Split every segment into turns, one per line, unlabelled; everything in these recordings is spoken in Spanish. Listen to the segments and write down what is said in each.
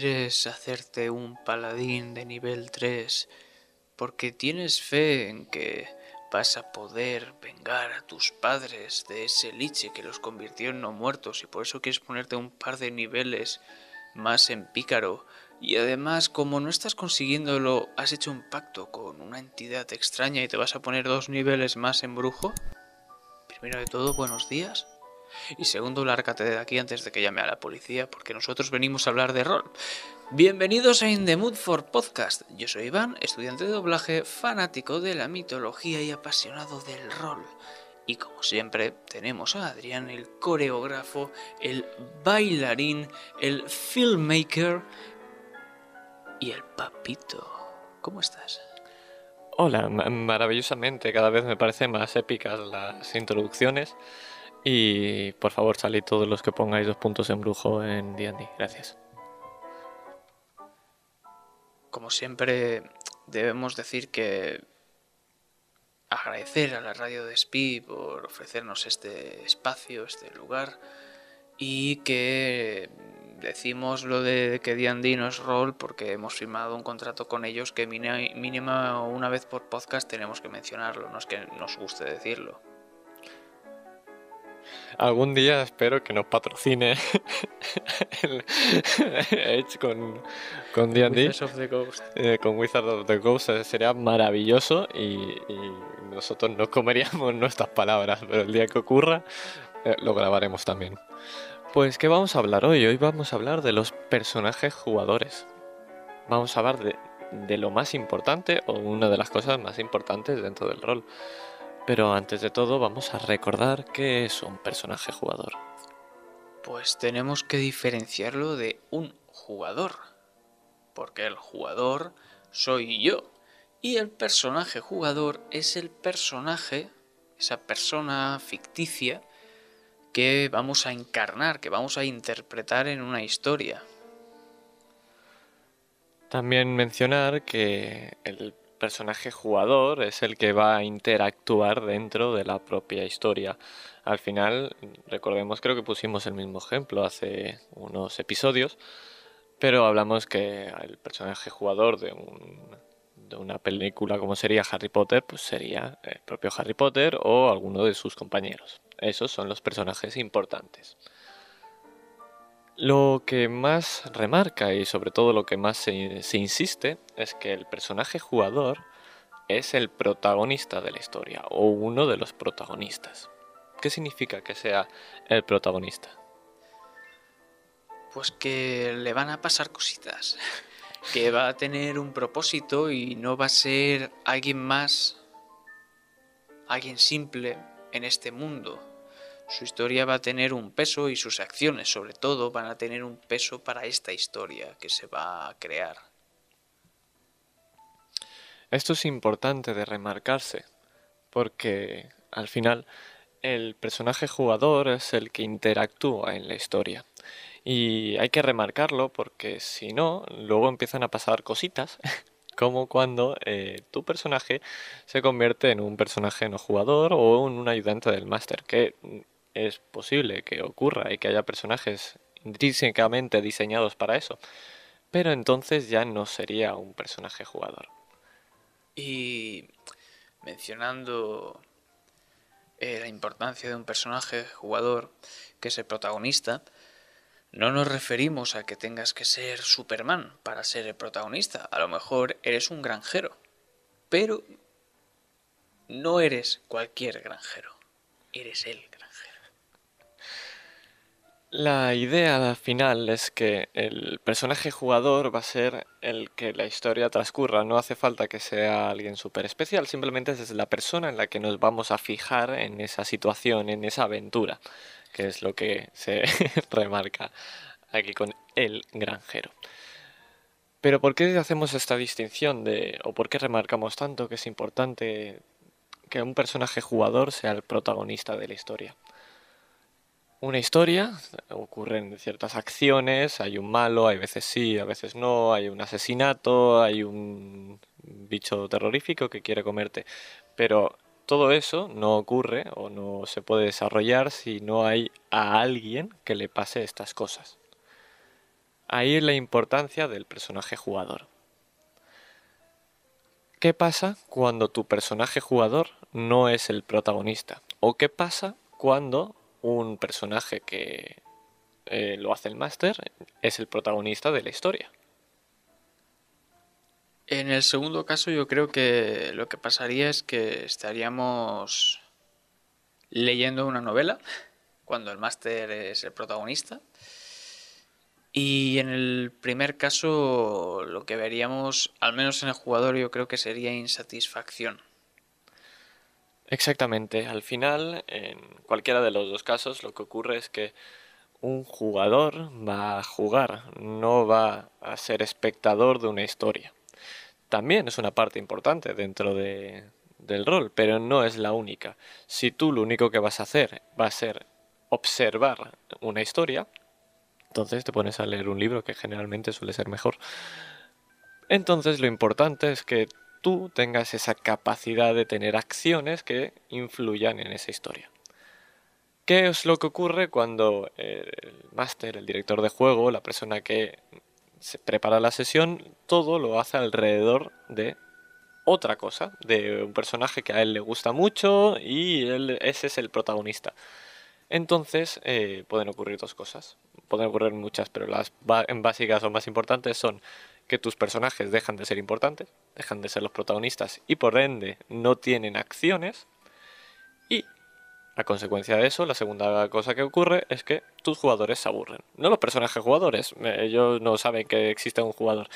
quieres hacerte un paladín de nivel 3 porque tienes fe en que vas a poder vengar a tus padres de ese liche que los convirtió en no muertos y por eso quieres ponerte un par de niveles más en pícaro y además como no estás consiguiéndolo has hecho un pacto con una entidad extraña y te vas a poner dos niveles más en brujo? Primero de todo, buenos días. Y segundo, lárgate de aquí antes de que llame a la policía, porque nosotros venimos a hablar de rol. Bienvenidos a In the Mood for Podcast. Yo soy Iván, estudiante de doblaje, fanático de la mitología y apasionado del rol. Y como siempre, tenemos a Adrián, el coreógrafo, el bailarín, el filmmaker y el papito. ¿Cómo estás?
Hola, maravillosamente. Cada vez me parecen más épicas las introducciones. Y por favor, salid todos los que pongáis dos puntos en brujo en D&D. Gracias.
Como siempre, debemos decir que agradecer a la radio de SPI por ofrecernos este espacio, este lugar, y que decimos lo de que D&D no es rol porque hemos firmado un contrato con ellos que mínima una vez por podcast tenemos que mencionarlo, no es que nos guste decirlo.
Algún día espero que nos patrocine Edge con, con D&D. Eh, con Wizards of the Ghost eh, sería maravilloso y, nosotros no comeríamos nuestras palabras, pero el día que ocurra eh, lo grabaremos también. Pues, ¿qué vamos a hablar hoy? Hoy vamos a hablar de los personajes jugadores. Vamos a hablar de, de lo más importante o una de las cosas más importantes dentro del rol. Pero antes de todo vamos a recordar qué es un personaje jugador.
Pues tenemos que diferenciarlo de un jugador. Porque el jugador soy yo. Y el personaje jugador es el personaje, esa persona ficticia que vamos a encarnar, que vamos a interpretar en una historia.
También mencionar que el personaje jugador es el que va a interactuar dentro de la propia historia. Al final, recordemos, creo que pusimos el mismo ejemplo hace unos episodios, pero hablamos que el personaje jugador de, de una película como sería Harry Potter, pues sería el propio Harry Potter o alguno de sus compañeros. Esos son los personajes importantes. Lo que más remarca y sobre todo lo que más se, insiste es que el personaje jugador es el protagonista de la historia o uno de los protagonistas. ¿Qué significa que sea el protagonista?
Pues que le van a pasar cositas, que va a tener un propósito y no va a ser alguien más, alguien simple en este mundo, su historia va a tener un peso y sus acciones sobre todo van a tener un peso para esta historia que se va a crear.
Esto es importante de remarcarse porque al final el personaje jugador es el que interactúa en la historia. Y hay que remarcarlo porque si no, luego empiezan a pasar cositas como cuando eh, tu personaje se convierte en un personaje no jugador o en un ayudante del máster, que es posible que ocurra y que haya personajes intrínsecamente diseñados para eso, pero entonces ya no sería un personaje jugador.
Y mencionando eh, la importancia de un personaje jugador que es el protagonista, no nos referimos a que tengas que ser Superman para ser el protagonista. A lo mejor eres un granjero, pero no eres cualquier granjero, eres el
la idea final es que el personaje jugador va a ser el que la historia transcurra. No hace falta que sea alguien súper especial, simplemente es la persona en la que nos vamos a fijar en esa situación, en esa aventura, que es lo que se remarca aquí con el granjero. Pero ¿por qué hacemos esta distinción de, o por qué remarcamos tanto que es importante que un personaje jugador sea el protagonista de la historia? Una historia, ocurren ciertas acciones, hay un malo, hay veces sí, a veces no, hay un asesinato, hay un bicho terrorífico que quiere comerte, pero todo eso no ocurre o no se puede desarrollar si no hay a alguien que le pase estas cosas. Ahí es la importancia del personaje jugador. ¿Qué pasa cuando tu personaje jugador no es el protagonista? ¿O qué pasa cuando un personaje que eh, lo hace el máster es el protagonista de la historia?
En el segundo caso yo creo que lo que pasaría es que estaríamos leyendo una novela cuando el máster es el protagonista. Y en el primer caso lo que veríamos, al menos en el jugador, yo creo que sería insatisfacción.
Exactamente, al final, en cualquiera de los dos casos, lo que ocurre es que un jugador va a jugar, no va a ser espectador de una historia también es una parte importante dentro de, del rol, pero no es la única. Si tú lo único que vas a hacer va a ser observar una historia, entonces te pones a leer un libro que generalmente suele ser mejor. Entonces lo importante es que tú tengas esa capacidad de tener acciones que influyan en esa historia. ¿Qué es lo que ocurre cuando el máster, el director de juego, la persona que se prepara la sesión, todo lo hace alrededor de otra cosa, de un personaje que a él le gusta mucho y ese es el protagonista. Entonces eh, pueden ocurrir dos cosas, pueden ocurrir muchas, pero las básicas o más importantes son que tus personajes dejan de ser importantes, dejan de ser los protagonistas y por ende no tienen acciones y a consecuencia de eso, la segunda cosa que ocurre es que tus jugadores se aburren. No los personajes jugadores, eh, ellos no saben que existe un jugador,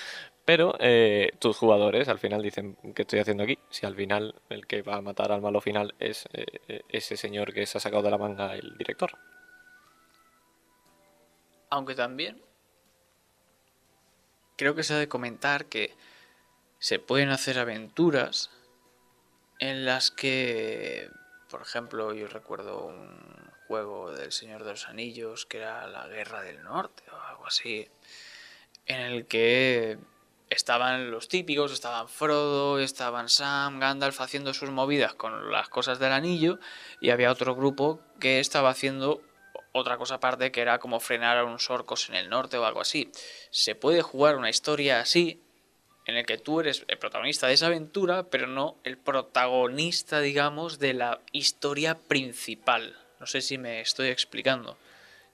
pero eh, tus jugadores al final dicen, ¿qué estoy haciendo aquí? Si al final el que va a matar al malo final es eh, ese señor que se ha sacado de la manga el director.
Aunque también creo que se ha de comentar que se pueden hacer aventuras en las que por ejemplo, yo recuerdo un juego del Señor de los Anillos que era la Guerra del Norte o algo así, en el que estaban los típicos, estaban Frodo, estaban Sam, Gandalf haciendo sus movidas con las cosas del anillo y había otro grupo que estaba haciendo otra cosa aparte que era como frenar a unos orcos en el norte o algo así. Se puede jugar una historia así en el que tú eres el protagonista de esa aventura, pero no el protagonista, digamos, de la historia principal. No sé si me estoy explicando.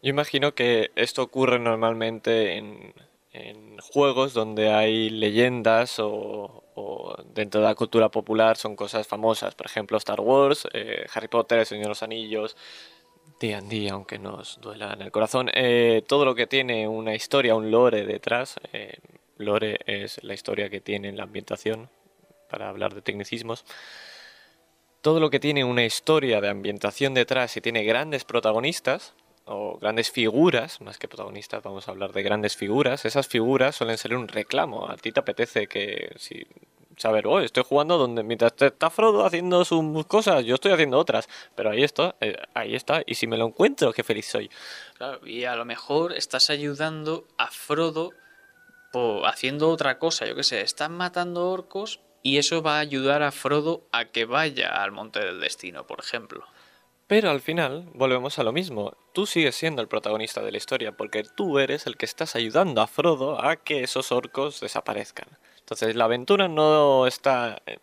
Yo imagino que esto ocurre normalmente en, juegos donde hay leyendas o, dentro de la cultura popular son cosas famosas. Por ejemplo, Star Wars, eh, Harry Potter, El Señor de los Anillos, D&D, aunque nos duela en el corazón. Eh, todo lo que tiene una historia, un lore detrás, eh, Lore es la historia que tiene la ambientación, para hablar de tecnicismos. Todo lo que tiene una historia de ambientación detrás y tiene grandes protagonistas, o grandes figuras, más que protagonistas, vamos a hablar de grandes figuras, esas figuras suelen ser un reclamo. A ti te apetece que si saber, oh, estoy jugando donde mientras está Frodo haciendo sus cosas, yo estoy haciendo otras, pero ahí está, eh, ahí está, y si me lo encuentro, qué feliz soy.
y a lo mejor estás ayudando a Frodo haciendo otra cosa, yo qué sé, están matando orcos y eso va a ayudar a Frodo a que vaya al Monte del Destino, por ejemplo.
Pero al final volvemos a lo mismo. Tú sigues siendo el protagonista de la historia porque tú eres el que estás ayudando a Frodo a que esos orcos desaparezcan. Entonces la aventura no está eh,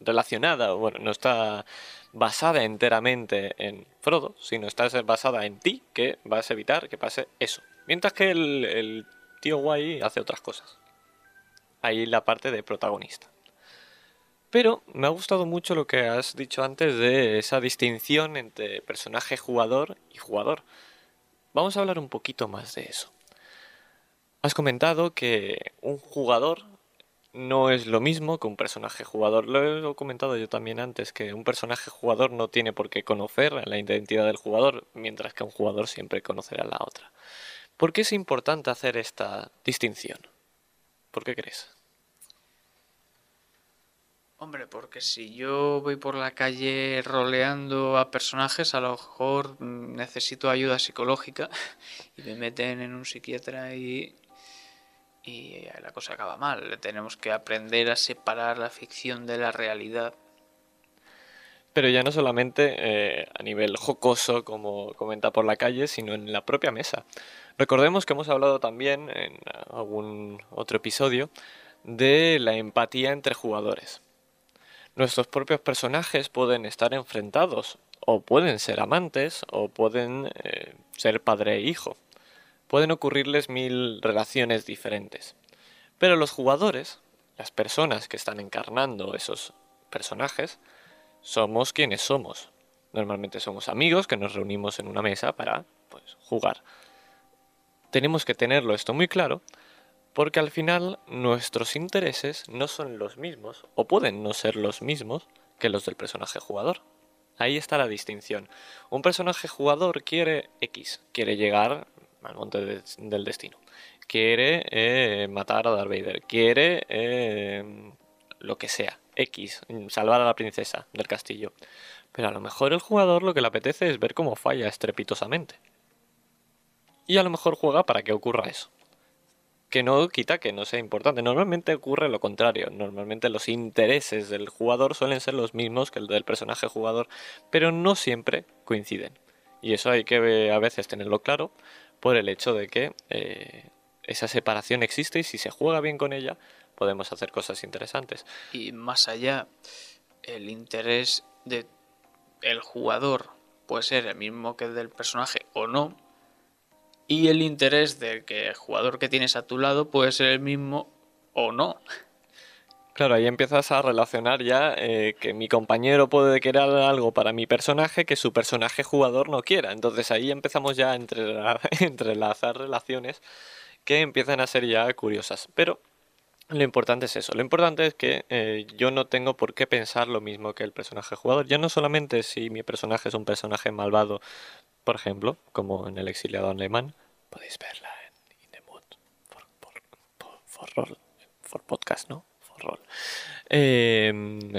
relacionada, bueno, no está basada enteramente en Frodo, sino está basada en ti que vas a evitar que pase eso. Mientras que el tío guay hace otras cosas. Ahí la parte de protagonista. Pero me ha gustado mucho lo que has dicho antes de esa distinción entre personaje jugador y jugador. Vamos a hablar un poquito más de eso. Has comentado que un jugador no es lo mismo que un personaje jugador. Lo he comentado yo también antes, que un personaje jugador no tiene por qué conocer la identidad del jugador, mientras que un jugador siempre conocerá la otra. ¿Por qué es importante hacer esta distinción? ¿Por qué crees?
Hombre, porque si yo voy por la calle roleando a personajes, a lo mejor necesito ayuda psicológica y me meten en un psiquiatra y, y la cosa acaba mal. Tenemos que aprender a separar la ficción de la realidad.
pero ya no solamente eh, a nivel jocoso, como comenta por la calle, sino en la propia mesa. Recordemos que hemos hablado también en algún otro episodio de la empatía entre jugadores. Nuestros propios personajes pueden estar enfrentados, o pueden ser amantes, o pueden eh, ser padre e hijo. Pueden ocurrirles mil relaciones diferentes. Pero los jugadores, las personas que están encarnando esos personajes, somos quienes somos. Normalmente somos amigos que nos reunimos en una mesa para pues, jugar. Tenemos que tenerlo esto muy claro porque al final nuestros intereses no son los mismos o pueden no ser los mismos que los del personaje jugador. Ahí está la distinción. Un personaje jugador quiere X, quiere llegar al monte del destino, quiere eh, matar a Darth Vader, quiere eh, lo que sea, X, salvar a la princesa del castillo. Pero a lo mejor el jugador lo que le apetece es ver cómo falla estrepitosamente. Y a lo mejor juega para que ocurra eso. Que no quita que no sea importante. Normalmente ocurre lo contrario. Normalmente los intereses del jugador suelen ser los mismos que el del personaje jugador, pero no siempre coinciden. Y eso hay que a veces tenerlo claro por el hecho de que eh, esa separación existe y si se juega bien con ella, podemos hacer cosas interesantes.
Y más allá, el interés de el jugador puede ser el mismo que el del personaje o no. Y el interés del que el jugador que tienes a tu lado puede ser el mismo o no.
Claro, ahí empiezas a relacionar ya eh, que mi compañero puede querer algo para mi personaje que su personaje jugador no quiera. Entonces ahí empezamos ya a entrelazar relaciones que empiezan a ser ya curiosas. Pero lo importante es eso. Lo importante es que eh, yo no tengo por qué pensar lo mismo que el personaje jugador. Ya no solamente si mi personaje es un personaje malvado, por ejemplo, como en el exiliado alemán, podéis verla en In the Mood for, podcast, ¿no? Em,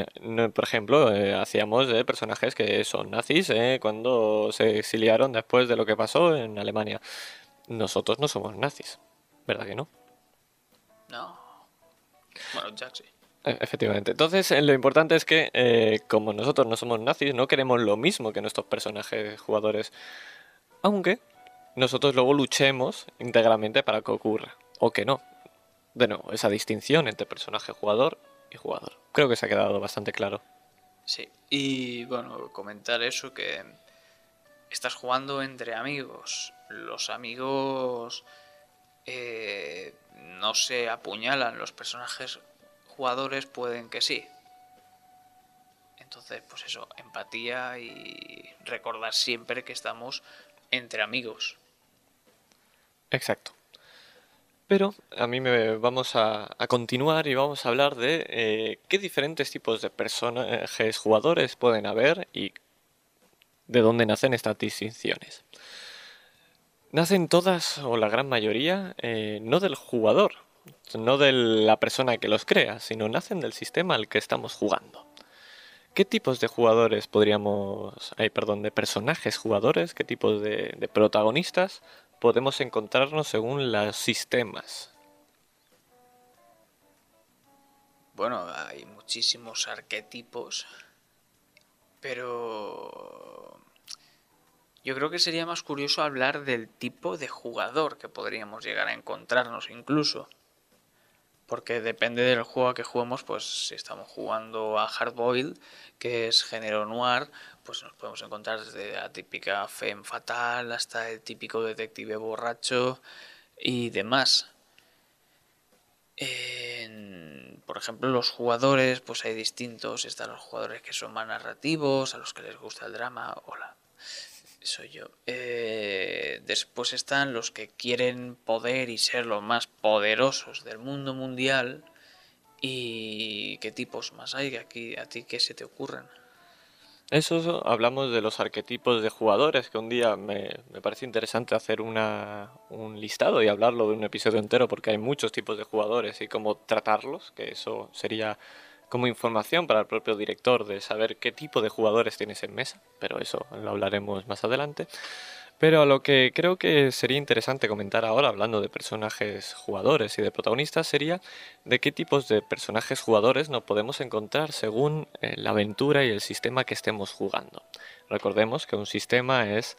por ejemplo, eh, hacíamos de personajes que son nazis eh, cuando se exiliaron después de lo que pasó en Alemania. Nosotros no somos nazis, ¿verdad que no?
No. Bueno, Jack sí.
E, efectivamente. Entonces, eh, lo importante es que, eh, como nosotros no somos nazis, no queremos lo mismo que nuestros personajes jugadores. Aunque nosotros luego luchemos íntegramente para que ocurra. O que no. De nuevo, esa distinción entre personaje jugador y jugador. Creo que se ha quedado bastante claro.
Sí. Y bueno, comentar eso que estás jugando entre amigos. Los amigos. Eh, no se apuñalan los personajes jugadores, pueden que sí. Entonces, pues eso, empatía y recordar siempre que estamos entre amigos.
Exacto. Pero a mí me vamos a, continuar y vamos a hablar de eh, qué diferentes tipos de personajes jugadores pueden haber y de dónde nacen estas distinciones. Nacen todas, o la gran mayoría, eh, no del jugador, no de la persona que los crea, sino nacen del sistema al que estamos jugando. ¿Qué tipos de jugadores podríamos, ay, perdón, de personajes jugadores, qué tipos de, de protagonistas podemos encontrarnos según los sistemas?
Bueno, hay muchísimos arquetipos, pero yo creo que sería más curioso hablar del tipo de jugador que podríamos llegar a encontrarnos incluso. Porque depende del juego que juguemos, pues si estamos jugando a Hardboiled, que es género noir, pues nos podemos encontrar desde la típica femme fatal hasta el típico detective borracho y demás. por ejemplo, los jugadores, pues hay distintos. Están los jugadores que son más narrativos, a los que les gusta el drama. Hola soy yo. Eh, después están los que quieren poder y ser los más poderosos del mundo mundial. ¿Y qué tipos más hay aquí a ti que se te ocurren?
Eso hablamos de los arquetipos de jugadores, que un día me, me parece interesante hacer una, un listado y hablarlo de un episodio entero, porque hay muchos tipos de jugadores y cómo tratarlos, que eso sería como información para el propio director de saber qué tipo de jugadores tienes en mesa, pero eso lo hablaremos más adelante. Pero lo que creo que sería interesante comentar ahora, hablando de personajes jugadores y de protagonistas, sería de qué tipos de personajes jugadores nos podemos encontrar según eh, la aventura y el sistema que estemos jugando. Recordemos que un sistema es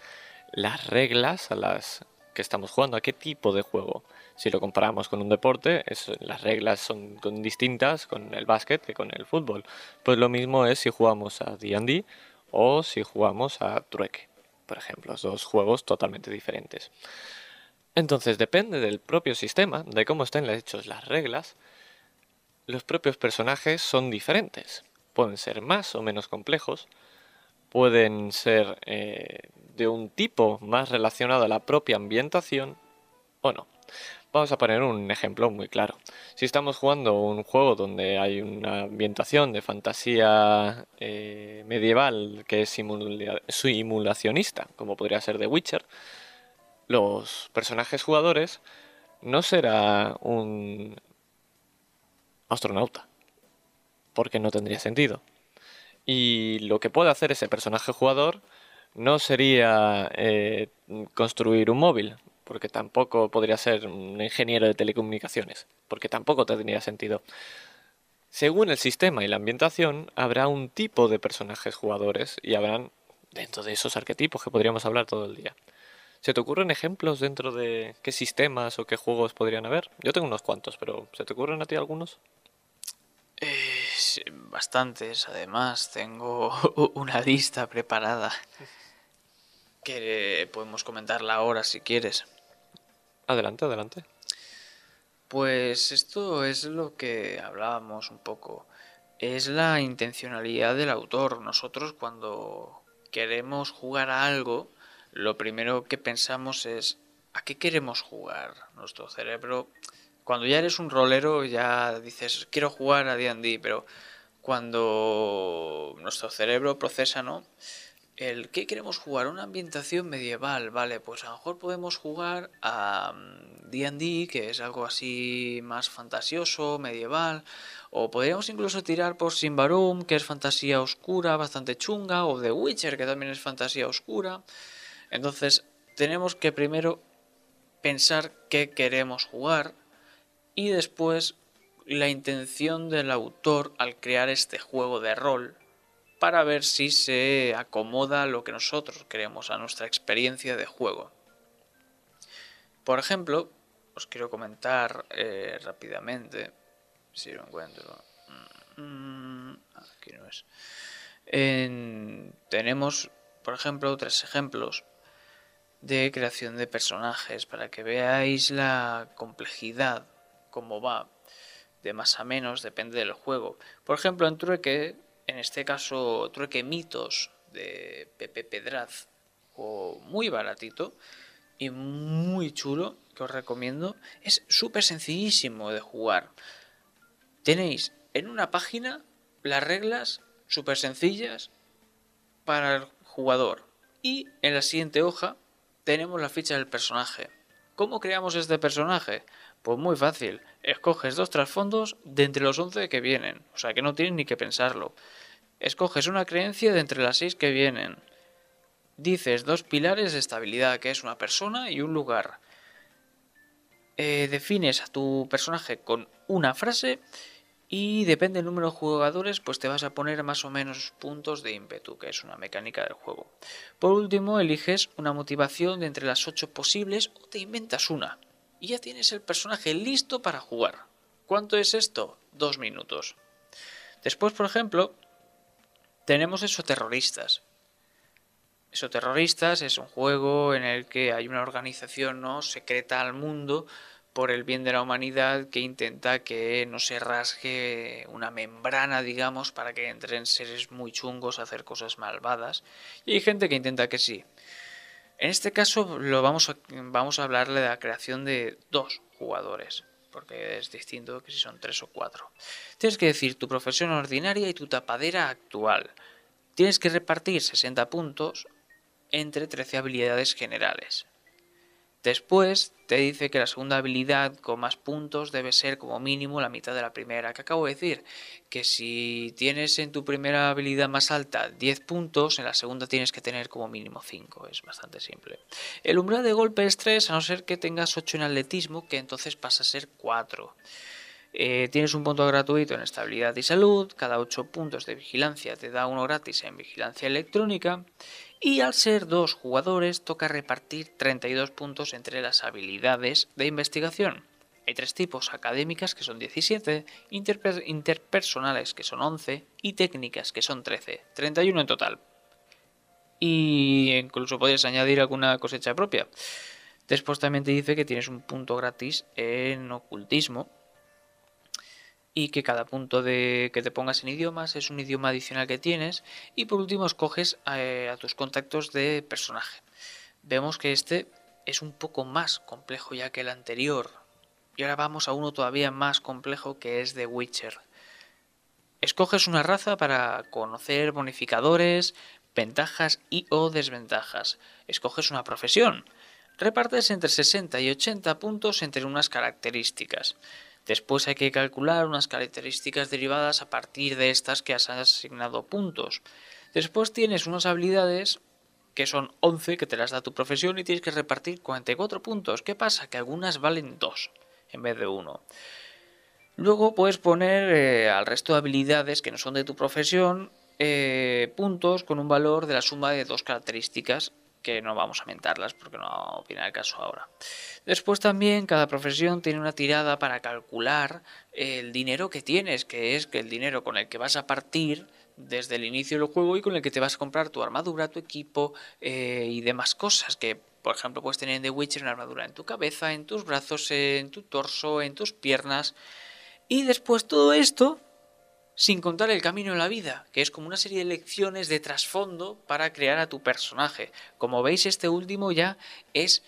las reglas a las que estamos jugando, a qué tipo de juego. Si lo comparamos con un deporte, las reglas son distintas con el básquet que con el fútbol. Pues lo mismo es si jugamos a D&D o si jugamos a trueque, por ejemplo, dos juegos totalmente diferentes. Entonces depende del propio sistema, de cómo estén hechos las reglas, los propios personajes son diferentes. Pueden ser más o menos complejos, pueden ser eh, de un tipo más relacionado a la propia ambientación o no. Vamos a poner un ejemplo muy claro. Si estamos jugando un juego donde hay una ambientación de fantasía eh, medieval que es simulacionista, como podría ser The Witcher, los personajes jugadores no será un astronauta, porque no tendría sentido. Y lo que puede hacer ese personaje jugador no sería eh, construir un móvil, porque tampoco podría ser un ingeniero de telecomunicaciones, porque tampoco tendría sentido. Según el sistema y la ambientación, habrá un tipo de personajes jugadores y habrán dentro de esos arquetipos que podríamos hablar todo el día. ¿Se te ocurren ejemplos dentro de qué sistemas o qué juegos podrían haber? Yo tengo unos cuantos, pero ¿se te ocurren a ti algunos?
Eh, bastantes, además, tengo una lista preparada que podemos comentarla ahora si quieres.
Adelante, adelante.
Pues esto es lo que hablábamos un poco. Es la intencionalidad del autor. Nosotros cuando queremos jugar a algo, lo primero que pensamos es ¿a qué queremos jugar? Nuestro cerebro, cuando ya eres un rolero, ya dices quiero jugar a D&D, pero cuando nuestro cerebro procesa, ¿no? El ¿qué queremos jugar? Una ambientación medieval, vale, pues a lo mejor podemos jugar a D&D, mm, que es algo así más fantasioso, medieval, o podríamos incluso tirar por Simbarum, que es fantasía oscura, bastante chunga, o The Witcher, que también es fantasía oscura. Entonces, tenemos que primero pensar qué queremos jugar y después la intención del autor al crear este juego de rol para ver si se acomoda lo que nosotros queremos a nuestra experiencia de juego. Por ejemplo, os quiero comentar eh, rápidamente, si lo encuentro. Mm, aquí no es. tenemos, por ejemplo, tres ejemplos de creación de personajes para que veáis la complejidad, cómo va, de más a menos, depende del juego. Por ejemplo, en Trueque en este caso trueque mitos de Pepe Pedraz, o muy baratito y muy chulo, que os recomiendo. Es súper sencillísimo de jugar. Tenéis en una página las reglas súper sencillas para el jugador. Y en la siguiente hoja tenemos la ficha del personaje. ¿Cómo creamos este personaje? Pues muy fácil. Escoges dos trasfondos de entre los 11 que vienen. O sea que no tienes ni que pensarlo. Escoges una creencia de entre las seis que vienen. Dices dos pilares de estabilidad, que es una persona y un lugar. Eh, defines a tu personaje con una frase y depende del número de jugadores, pues te vas a poner más o menos puntos de ímpetu, que es una mecánica del juego. Por último, eliges una motivación de entre las ocho posibles o te inventas una. Y ya tienes el personaje listo para jugar. ¿Cuánto es esto? Dos minutos. Después, por ejemplo, tenemos Exoterroristas. Exoterroristas es un juego en el que hay una organización ¿no? secreta al mundo por el bien de la humanidad que intenta que no se rasgue una membrana, digamos, para que entren seres muy chungos a hacer cosas malvadas. Y hay gente que intenta que sí. En este caso lo vamos a, vamos a hablarle de la creación de dos jugadores, porque es distinto que si son tres o cuatro. Tienes que decir tu profesión ordinaria y tu tapadera actual. Tienes que repartir 60 puntos entre 13 habilidades generales. Después te dice que la segunda habilidad con más puntos debe ser como mínimo la mitad de la primera. Que acabo de decir que si tienes en tu primera habilidad más alta 10 puntos, en la segunda tienes que tener como mínimo 5. Es bastante simple. El umbral de golpe es 3, a no ser que tengas 8 en atletismo, que entonces pasa a ser 4. Eh, tienes un punto gratuito en estabilidad y salud, cada 8 puntos de vigilancia te da uno gratis en vigilancia electrónica y al ser dos jugadores toca repartir 32 puntos entre las habilidades de investigación. Hay tres tipos, académicas que son 17, interpersonales que son 11 y técnicas que son 13, 31 en total. Y incluso puedes añadir alguna cosecha propia. Después también te dice que tienes un punto gratis en ocultismo, y que cada punto de que te pongas en idiomas es un idioma adicional que tienes y por último escoges eh, a, tus contactos de personaje. Vemos que este es un poco más complejo ya que el anterior y ahora vamos a uno todavía más complejo que es The Witcher. Escoges una raza para conocer bonificadores, ventajas y o desventajas. Escoges una profesión. Repartes entre 60 y 80 puntos entre unas características. Después hay que calcular unas características derivadas a partir de estas que has asignado puntos. Después tienes unas habilidades que son 11 que te las da tu profesión y tienes que repartir 44 puntos. ¿Qué pasa? Que algunas valen 2 en vez de 1. Luego puedes poner eh, al resto de habilidades que no son de tu profesión eh, puntos con un valor de la suma de dos características que no vamos a mentarlas porque no viene al caso ahora. Después también cada profesión tiene una tirada para calcular el dinero que tienes, que es el dinero con el que vas a partir desde el inicio del juego y con el que te vas a comprar tu armadura, tu equipo eh, y demás cosas que por ejemplo puedes tener en The Witcher una armadura en tu cabeza, en tus brazos, en tu torso, en tus piernas y después todo esto sin contar el camino en la vida, que es como una serie de lecciones de trasfondo para crear a tu personaje. Como veis, este último ya es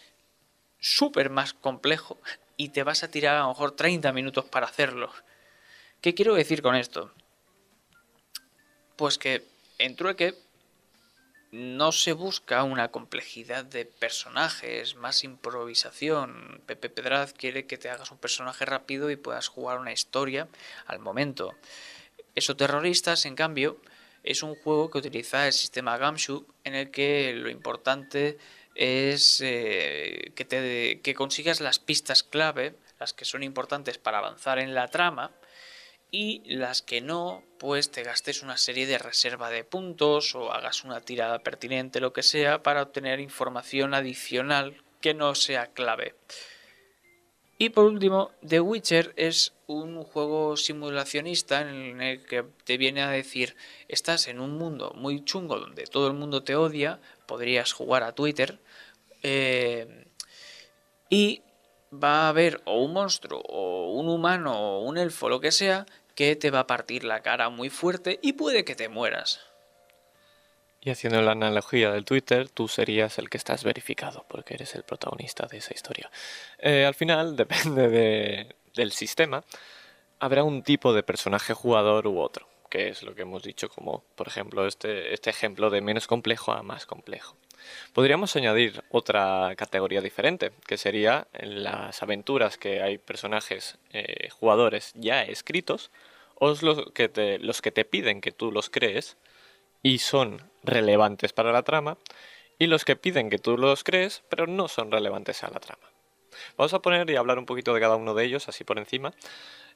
súper más complejo y te vas a tirar a lo mejor 30 minutos para hacerlo. ¿Qué quiero decir con esto? Pues que en Trueque no se busca una complejidad de personajes, más improvisación. Pepe Pedraz quiere que te hagas un personaje rápido y puedas jugar una historia al momento. Eso Terroristas, en cambio, es un juego que utiliza el sistema Gamshoe en el que lo importante es eh, que consigas las pistas clave, las que son importantes para avanzar en la trama, y las que no, pues te gastes una serie de reserva de puntos o hagas una tirada pertinente, lo que sea, para obtener información adicional que no sea clave. Y por último, The Witcher es un juego simulacionista en el que te viene a decir, estás en un mundo muy chungo donde todo el mundo te odia, podrías jugar a Twitter, eh, y va a haber o un monstruo o un humano o un elfo, lo que sea, que te va a partir la cara muy fuerte y puede que te mueras.
Y haciendo la analogía del Twitter, tú serías el que estás verificado, porque eres el protagonista de esa historia. Eh, al final, depende del sistema, habrá un tipo de personaje jugador u otro, que es lo que hemos dicho como, por ejemplo, este, este ejemplo de menos complejo a más complejo. Podríamos añadir otra categoría diferente, que sería las aventuras que hay personajes eh, jugadores ya escritos, o los que, te, los que te piden que tú los crees, y son relevantes para la trama, y los que piden que tú los crees, pero no son relevantes a la trama. Vamos a poner y hablar un poquito de cada uno de ellos, así por encima,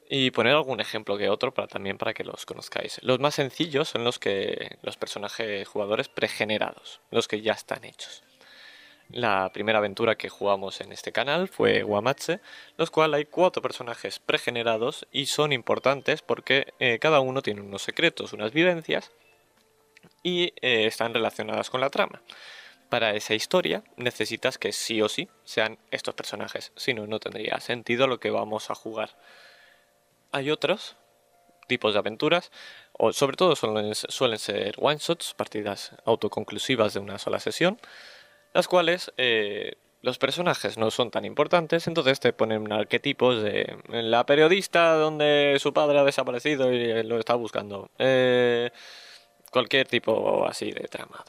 y poner algún ejemplo que otro para también para que los conozcáis. Los más sencillos son los que los personajes jugadores pregenerados, los que ya están hechos. La primera aventura que jugamos en este canal fue Guamache, los cuales hay cuatro personajes pregenerados y son importantes porque eh, cada uno tiene unos secretos, unas vivencias y eh, están relacionadas con la trama. Para esa historia necesitas que sí o sí sean estos personajes, si no, no tendría sentido lo que vamos a jugar. Hay otros tipos de aventuras, o sobre todo suelen, suelen ser one-shots, partidas autoconclusivas de una sola sesión, las cuales eh, los personajes no son tan importantes, entonces te ponen arquetipos de la periodista donde su padre ha desaparecido y lo está buscando. Eh, cualquier tipo así de trama,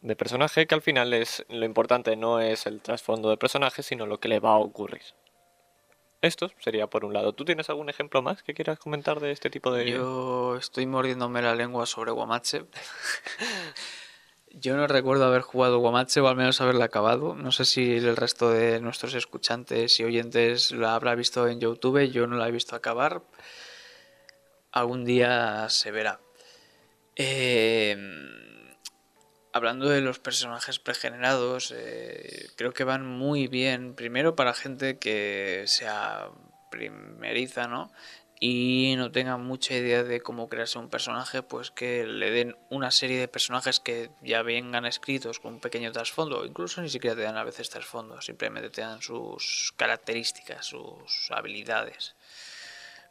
de personaje, que al final es lo importante no es el trasfondo del personaje, sino lo que le va a ocurrir. Esto sería por un lado. ¿Tú tienes algún ejemplo más que quieras comentar de este tipo de...?
Yo estoy mordiéndome la lengua sobre Guamache. Yo no recuerdo haber jugado Guamache o al menos haberla acabado. No sé si el resto de nuestros escuchantes y oyentes la habrá visto en YouTube. Yo no la he visto acabar. Algún día se verá. Eh, hablando de los personajes pregenerados, eh, creo que van muy bien. Primero para gente que sea primeriza, ¿no? Y no tenga mucha idea de cómo crearse un personaje, pues que le den una serie de personajes que ya vengan escritos con un pequeño trasfondo, incluso ni siquiera te dan a veces trasfondo, simplemente te dan sus características, sus habilidades.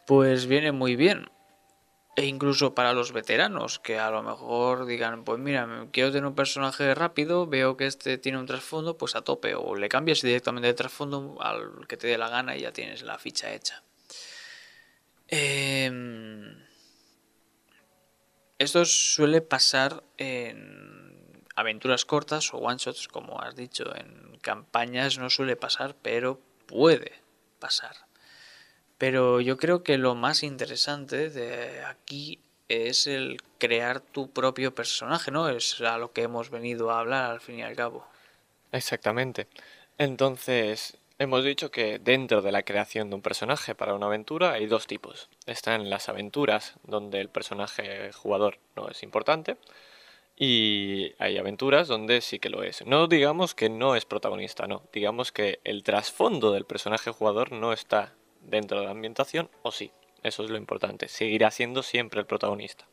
Pues viene muy bien. E incluso para los veteranos, que a lo mejor digan, pues mira, quiero tener un personaje rápido, veo que este tiene un trasfondo, pues a tope, o le cambias directamente de trasfondo al que te dé la gana y ya tienes la ficha hecha. Em, esto suele pasar en aventuras cortas o one shots, como has dicho, en campañas no suele pasar, pero puede pasar. Pero yo creo que lo más interesante de aquí es el crear tu propio personaje, ¿no? Es a lo que hemos venido a hablar al fin y al cabo.
Exactamente. Entonces, hemos dicho que dentro de la creación de un personaje para una aventura hay dos tipos. Están las aventuras donde el personaje jugador no es importante y hay aventuras donde sí que lo es. No digamos que no es protagonista, no. Digamos que el trasfondo del personaje jugador no está dentro de la ambientación o sí. Eso es lo importante. Seguirá siendo siempre el protagonista.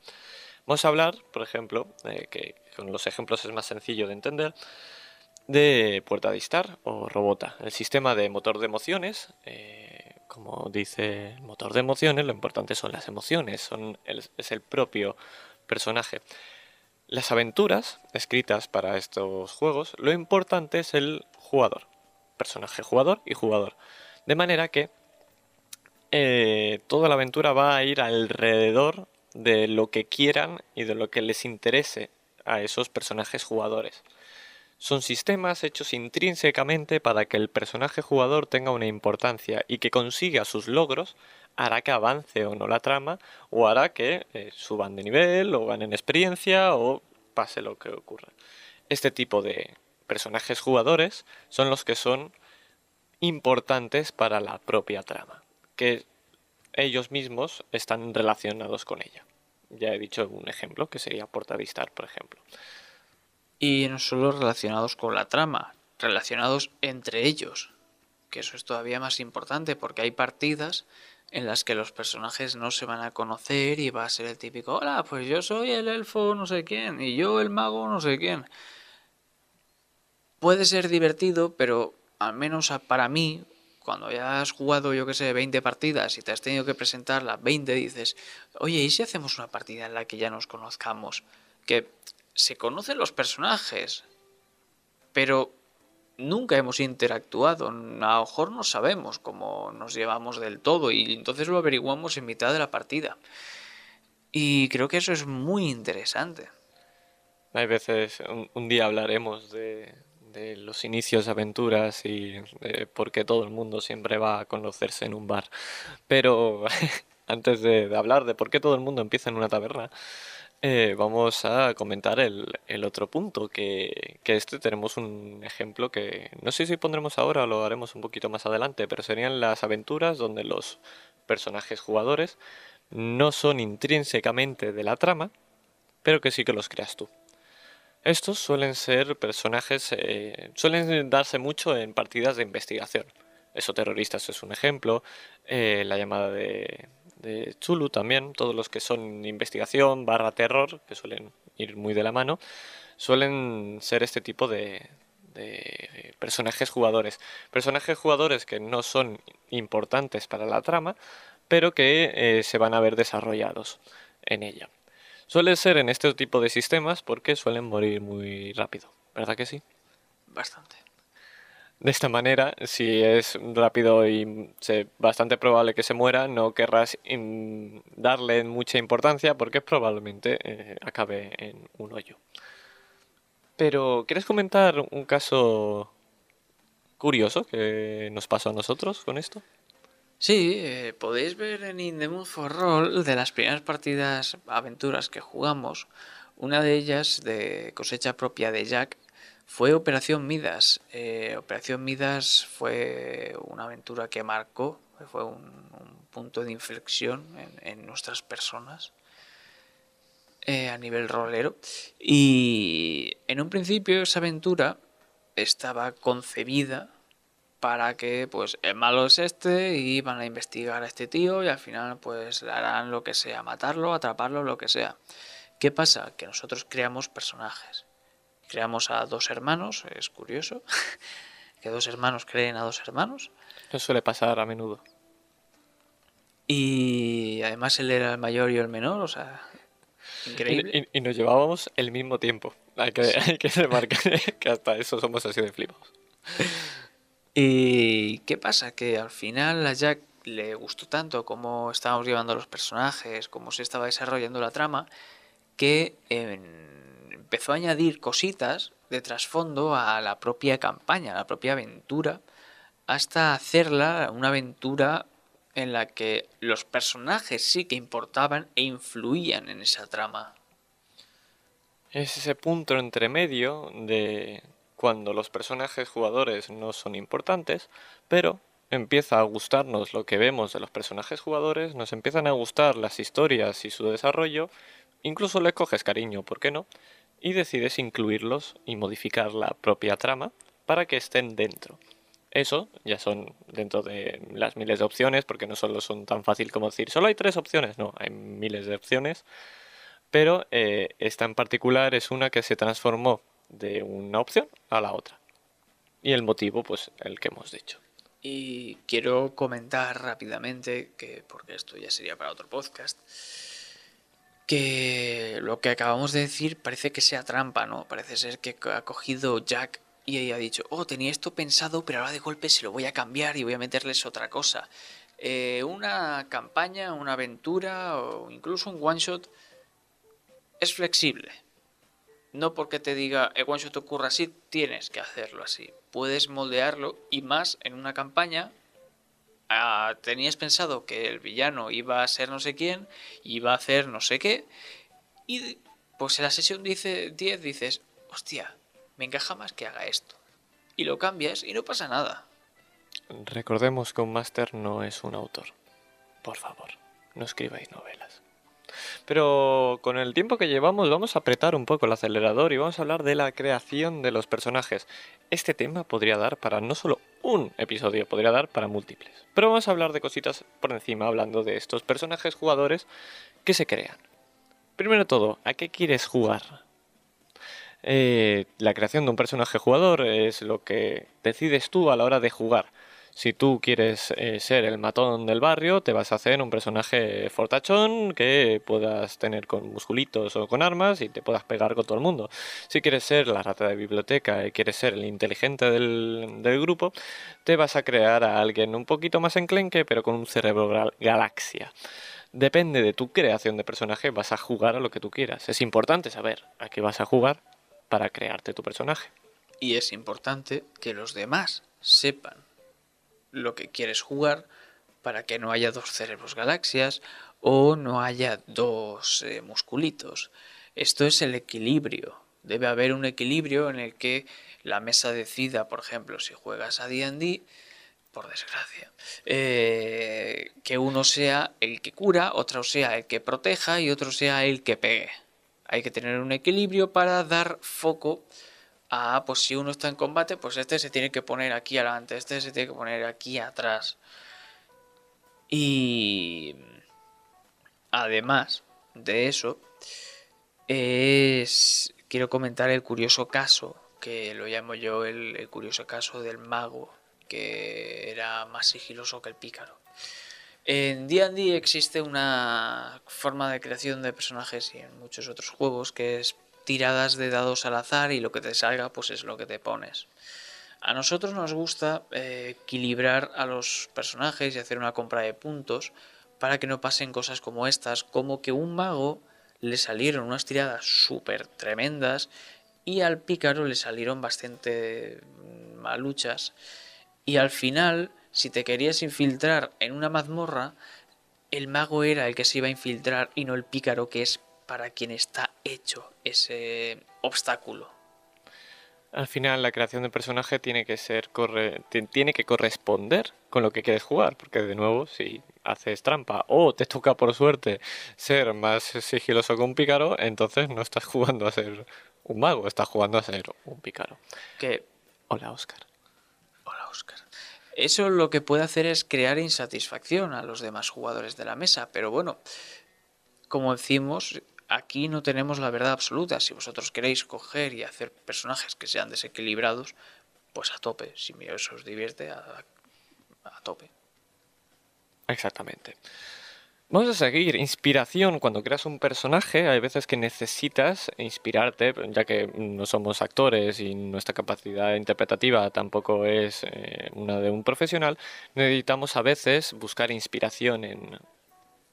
Vamos a hablar, por ejemplo, que con los ejemplos es más sencillo de entender, de Puerta de Star o Robota. El sistema de motor de emociones, eh, como dice el motor de emociones, lo importante son las emociones, son es el propio personaje. Las aventuras escritas para estos juegos, lo importante es el jugador, personaje jugador y jugador. De manera que eh, toda la aventura va a ir alrededor de lo que quieran y de lo que les interese a esos personajes jugadores. Son sistemas hechos intrínsecamente para que el personaje jugador tenga una importancia y que consiga sus logros hará que avance o no la trama o hará que eh, suban de nivel o ganen experiencia o pase lo que ocurra. Este tipo de personajes jugadores son los que son importantes para la propia trama que ellos mismos están relacionados con ella. Ya he dicho un ejemplo, que sería Portavistar, por ejemplo.
Y no solo relacionados con la trama, relacionados entre ellos, que eso es todavía más importante porque hay partidas en las que los personajes no se van a conocer y va a ser el típico, hola, pues yo soy el elfo no sé quién y yo el mago no sé quién. Puede ser divertido, pero al menos para mí cuando ya has jugado, yo que sé, 20 partidas y te has tenido que presentar las 20, dices, oye, ¿y si hacemos una partida en la que ya nos conozcamos? Que se conocen los personajes, pero nunca hemos interactuado, a lo mejor no sabemos cómo nos llevamos del todo y entonces lo averiguamos en mitad de la partida. Y creo que eso es muy interesante.
Hay veces, un día hablaremos de, los inicios aventuras y de por qué todo el mundo siempre va a conocerse en un bar. Pero antes de, hablar de por qué todo el mundo empieza en una taberna, eh, vamos a comentar el, otro punto, que, que, este tenemos un ejemplo que no sé si pondremos ahora o lo haremos un poquito más adelante, pero serían las aventuras donde los personajes jugadores no son intrínsecamente de la trama, pero que sí que los creas tú. Estos suelen ser personajes, eh, suelen darse mucho en partidas de investigación. Eso terroristas es un ejemplo, eh, la llamada de, Chulu también, todos los que son investigación barra terror, que suelen ir muy de la mano, suelen ser este tipo de, de personajes jugadores. Personajes jugadores que no son importantes para la trama, pero que eh, se van a ver desarrollados en ella. Suele ser en este tipo de sistemas porque suelen morir muy rápido, ¿verdad que sí?
Bastante.
De esta manera, si es rápido y bastante probable que se muera, no querrás darle mucha importancia porque probablemente eh, acabe en un hoyo. Pero, ¿quieres comentar un caso curioso que nos pasó a nosotros con esto?
Sí, eh, podéis ver en In the Mood for Roll de las primeras partidas aventuras que jugamos, una de ellas de cosecha propia de Jack fue Operación Midas. Eh, Operación Midas fue una aventura que marcó, fue un, punto de inflexión en, nuestras personas eh, a nivel rolero. Y en un principio esa aventura estaba concebida para que pues el malo es este y van a investigar a este tío y al final pues le harán lo que sea, matarlo, atraparlo, lo que sea. ¿Qué pasa? Que nosotros creamos personajes. Creamos a dos hermanos, es curioso, que dos hermanos creen a dos hermanos.
Eso suele pasar a menudo.
Y además él era el mayor y el menor, o sea, increíble.
Y, nos llevábamos el mismo tiempo. Hay que, hay que remarcar que hasta eso somos así de flipados.
¿Y qué pasa? Que al final a Jack le gustó tanto cómo estábamos llevando los personajes, cómo se estaba desarrollando la trama, que empezó a añadir cositas de trasfondo a la propia campaña, a la propia aventura, hasta hacerla una aventura en la que los personajes sí que importaban e influían en esa trama.
Es ese punto entre medio de cuando los personajes jugadores no son importantes, pero empieza a gustarnos lo que vemos de los personajes jugadores, nos empiezan a gustar las historias y su desarrollo, incluso le coges cariño, ¿por qué no? Y decides incluirlos y modificar la propia trama para que estén dentro. Eso ya son dentro de las miles de opciones, porque no solo son tan fácil como decir, solo hay tres opciones, no, hay miles de opciones, pero eh, esta en particular es una que se transformó de una opción a la otra. Y el motivo, pues el que hemos dicho.
Y quiero comentar rápidamente, que porque esto ya sería para otro podcast, que lo que acabamos de decir parece que sea trampa, ¿no? Parece ser que ha cogido Jack y ha dicho, oh, tenía esto pensado, pero ahora de golpe se lo voy a cambiar y voy a meterles otra cosa. Eh, una campaña, una aventura o incluso un one shot es flexible no porque te diga el one shot ocurra así, tienes que hacerlo así. Puedes moldearlo y más en una campaña. Ah, tenías pensado que el villano iba a ser no sé quién, iba a hacer no sé qué, y pues en la sesión dice 10 dices, hostia, me encaja más que haga esto. Y lo cambias y no pasa nada.
Recordemos que un máster no es un autor. Por favor, no escribáis novelas. Pero con el tiempo que llevamos vamos a apretar un poco el acelerador y vamos a hablar de la creación de los personajes. Este tema podría dar para no solo un episodio, podría dar para múltiples. Pero vamos a hablar de cositas por encima, hablando de estos personajes jugadores que se crean. Primero todo, ¿a qué quieres jugar? Eh, la creación de un personaje jugador es lo que decides tú a la hora de jugar. Si tú quieres eh, ser el matón del barrio, te vas a hacer un personaje fortachón que puedas tener con musculitos o con armas y te puedas pegar con todo el mundo. Si quieres ser la rata de biblioteca y quieres ser el inteligente del, grupo, te vas a crear a alguien un poquito más enclenque, pero con un cerebro galaxia. Depende de tu creación de personaje, vas a jugar a lo que tú quieras. Es importante saber a qué vas a jugar para crearte tu personaje.
Y es importante que los demás sepan lo que quieres jugar para que no haya dos cerebros galaxias o no haya dos eh, musculitos. Esto es el equilibrio. Debe haber un equilibrio en el que la mesa decida, por ejemplo, si juegas a D&D, por desgracia, eh, que uno sea el que cura, otro sea el que proteja y otro sea el que pegue. Hay que tener un equilibrio para dar foco ah, pues si uno está en combate, pues este se tiene que poner aquí adelante, este se tiene que poner aquí atrás. Y además de eso, es quiero comentar el curioso caso, que lo llamo yo el, curioso caso del mago, que era más sigiloso que el pícaro. En D&D existe una forma de creación de personajes y en muchos otros juegos que es tiradas de dados al azar y lo que te salga pues es lo que te pones. A nosotros nos gusta eh, equilibrar a los personajes y hacer una compra de puntos para que no pasen cosas como estas, como que un mago le salieron unas tiradas súper tremendas y al pícaro le salieron bastante maluchas y al final, si te querías infiltrar en una mazmorra, el mago era el que se iba a infiltrar y no el pícaro que es para quien está hecho ese obstáculo.
Al final la creación de personaje tiene que ser tiene que corresponder con lo que quieres jugar, porque de nuevo si haces trampa o te toca por suerte ser más sigiloso que un pícaro, entonces no estás jugando a ser un mago, estás jugando a ser un pícaro.
Que
hola Oscar.
Hola Oscar. Eso lo que puede hacer es crear insatisfacción a los demás jugadores de la mesa, pero bueno, como decimos, aquí no tenemos la verdad absoluta. Si vosotros queréis coger y hacer personajes que sean desequilibrados, pues a tope. Si eso os divierte, a, a tope.
Exactamente. Vamos a seguir. Inspiración. Cuando creas un personaje, hay veces que necesitas inspirarte, ya que no somos actores y nuestra capacidad interpretativa tampoco es eh, una de un profesional. Necesitamos a veces buscar inspiración en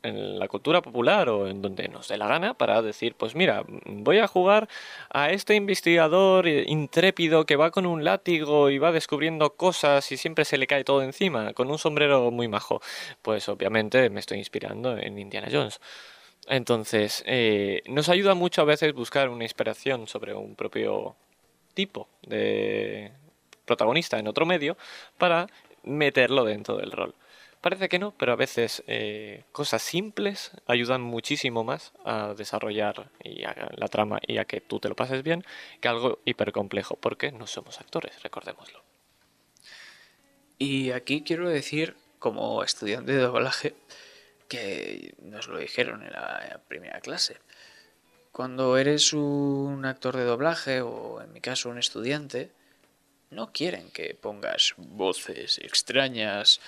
en la cultura popular o en donde nos dé la gana para decir, pues mira, voy a jugar a este investigador intrépido que va con un látigo y va descubriendo cosas y siempre se le cae todo encima, con un sombrero muy majo. Pues obviamente me estoy inspirando en Indiana Jones. Entonces, eh, nos ayuda mucho a veces buscar una inspiración sobre un propio tipo de protagonista en otro medio para meterlo dentro del rol. Parece que no, pero a veces eh, cosas simples ayudan muchísimo más a desarrollar y la trama y a que tú te lo pases bien que algo hipercomplejo, porque no somos actores, recordémoslo.
Y aquí quiero decir, como estudiante de doblaje, que nos lo dijeron en la primera clase. Cuando eres un actor de doblaje, o en mi caso un estudiante, no quieren que pongas voces extrañas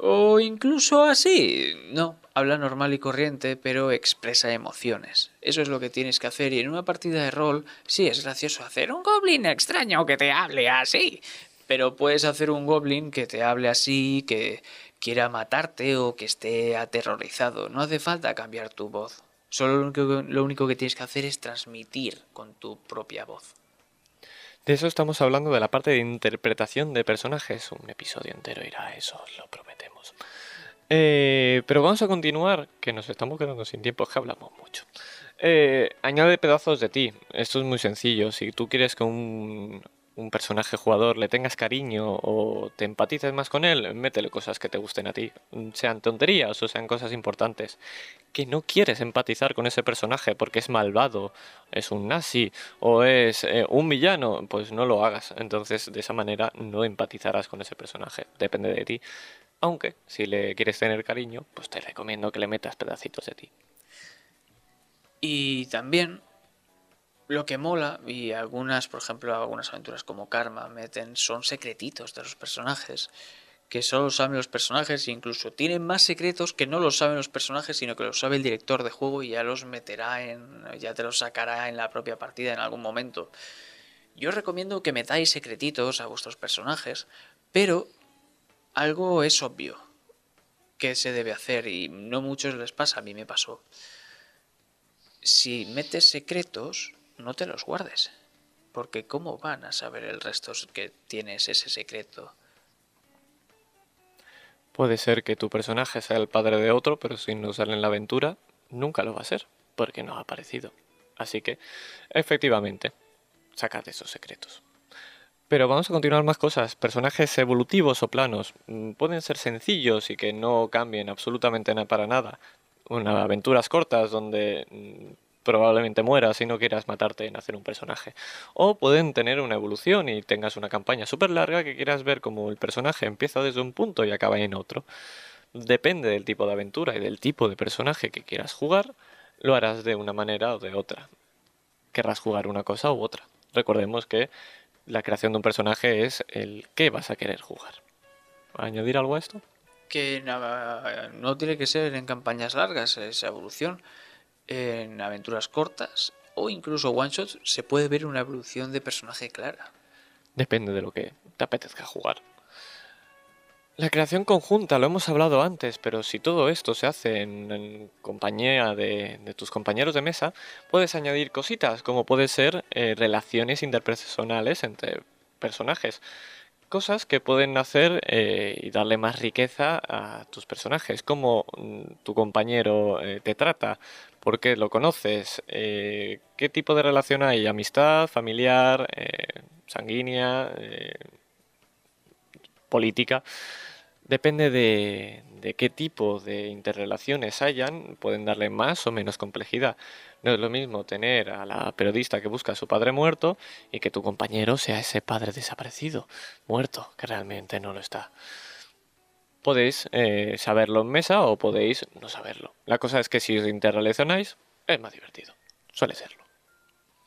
o incluso así. No, habla normal y corriente, pero expresa emociones. Eso es lo que tienes que hacer y en una partida de rol sí es gracioso hacer un goblin extraño que te hable así. Pero puedes hacer un goblin que te hable así, que quiera matarte o que esté aterrorizado. No hace falta cambiar tu voz. Solo lo único, lo único que tienes que hacer es transmitir con tu propia voz.
De eso estamos hablando de la parte de interpretación de personajes. Un episodio entero irá a eso, lo prometemos. Eh, pero vamos a continuar, que nos estamos quedando sin tiempo, es que hablamos mucho. Eh, añade pedazos de ti. Esto es muy sencillo. Si tú quieres que un, un personaje jugador le tengas cariño o te empatices más con él, métele cosas que te gusten a ti, sean tonterías o sean cosas importantes. Que no quieres empatizar con ese personaje porque es malvado, es un nazi o es eh, un villano, pues no lo hagas. Entonces, de esa manera no empatizarás con ese personaje, depende de ti. Aunque, si le quieres tener cariño, pues te recomiendo que le metas pedacitos de ti.
Y también lo que mola, y algunas, por ejemplo, algunas aventuras como Karma meten, son secretitos de los personajes, que solo saben los personajes, e incluso tienen más secretos que no los saben los personajes, sino que los sabe el director de juego y ya los meterá en, ya te los sacará en la propia partida en algún momento. Yo os recomiendo que metáis secretitos a vuestros personajes, pero algo es obvio que se debe hacer y no muchos les pasa, a mí me pasó. Si metes secretos, no te los guardes. Porque ¿cómo van a saber el resto que tienes ese secreto?
Puede ser que tu personaje sea el padre de otro, pero si no sale en la aventura, nunca lo va a ser, porque no ha aparecido. Así que, efectivamente, sacad esos secretos. Pero vamos a continuar más cosas. Personajes evolutivos o planos mm, pueden ser sencillos y que no cambien absolutamente para nada. Una aventuras cortas donde mm, probablemente mueras si no quieras matarte en hacer un personaje. O pueden tener una evolución y tengas una campaña súper larga que quieras ver como el personaje empieza desde un punto y acaba en otro. Depende del tipo de aventura y del tipo de personaje que quieras jugar, lo harás de una manera o de otra. Querrás jugar una cosa u otra. Recordemos que la creación de un personaje es el que vas a querer jugar. ¿Añadir algo a esto?
Que no tiene que ser en campañas largas esa evolución en aventuras cortas o incluso one shots se puede ver una evolución de personaje clara.
Depende de lo que te apetezca jugar. La creación conjunta, lo hemos hablado antes, pero si todo esto se hace en, compañía de, tus compañeros de mesa, puedes añadir cositas, como puede ser eh, relaciones interpersonales entre personajes. Cosas que pueden hacer eh, y darle más riqueza a tus personajes, como mm, tu compañero eh, te trata, por qué lo conoces, qué tipo de relación hay, amistad, familiar, sanguínea, política. Depende de, qué tipo de interrelaciones hayan, pueden darle más o menos complejidad. No es lo mismo tener a la periodista que busca a su padre muerto y que tu compañero sea ese padre desaparecido, muerto, que realmente no lo está. Podéis eh, saberlo en mesa o podéis no saberlo. La cosa es que si os interrelacionáis, es más divertido. Suele serlo.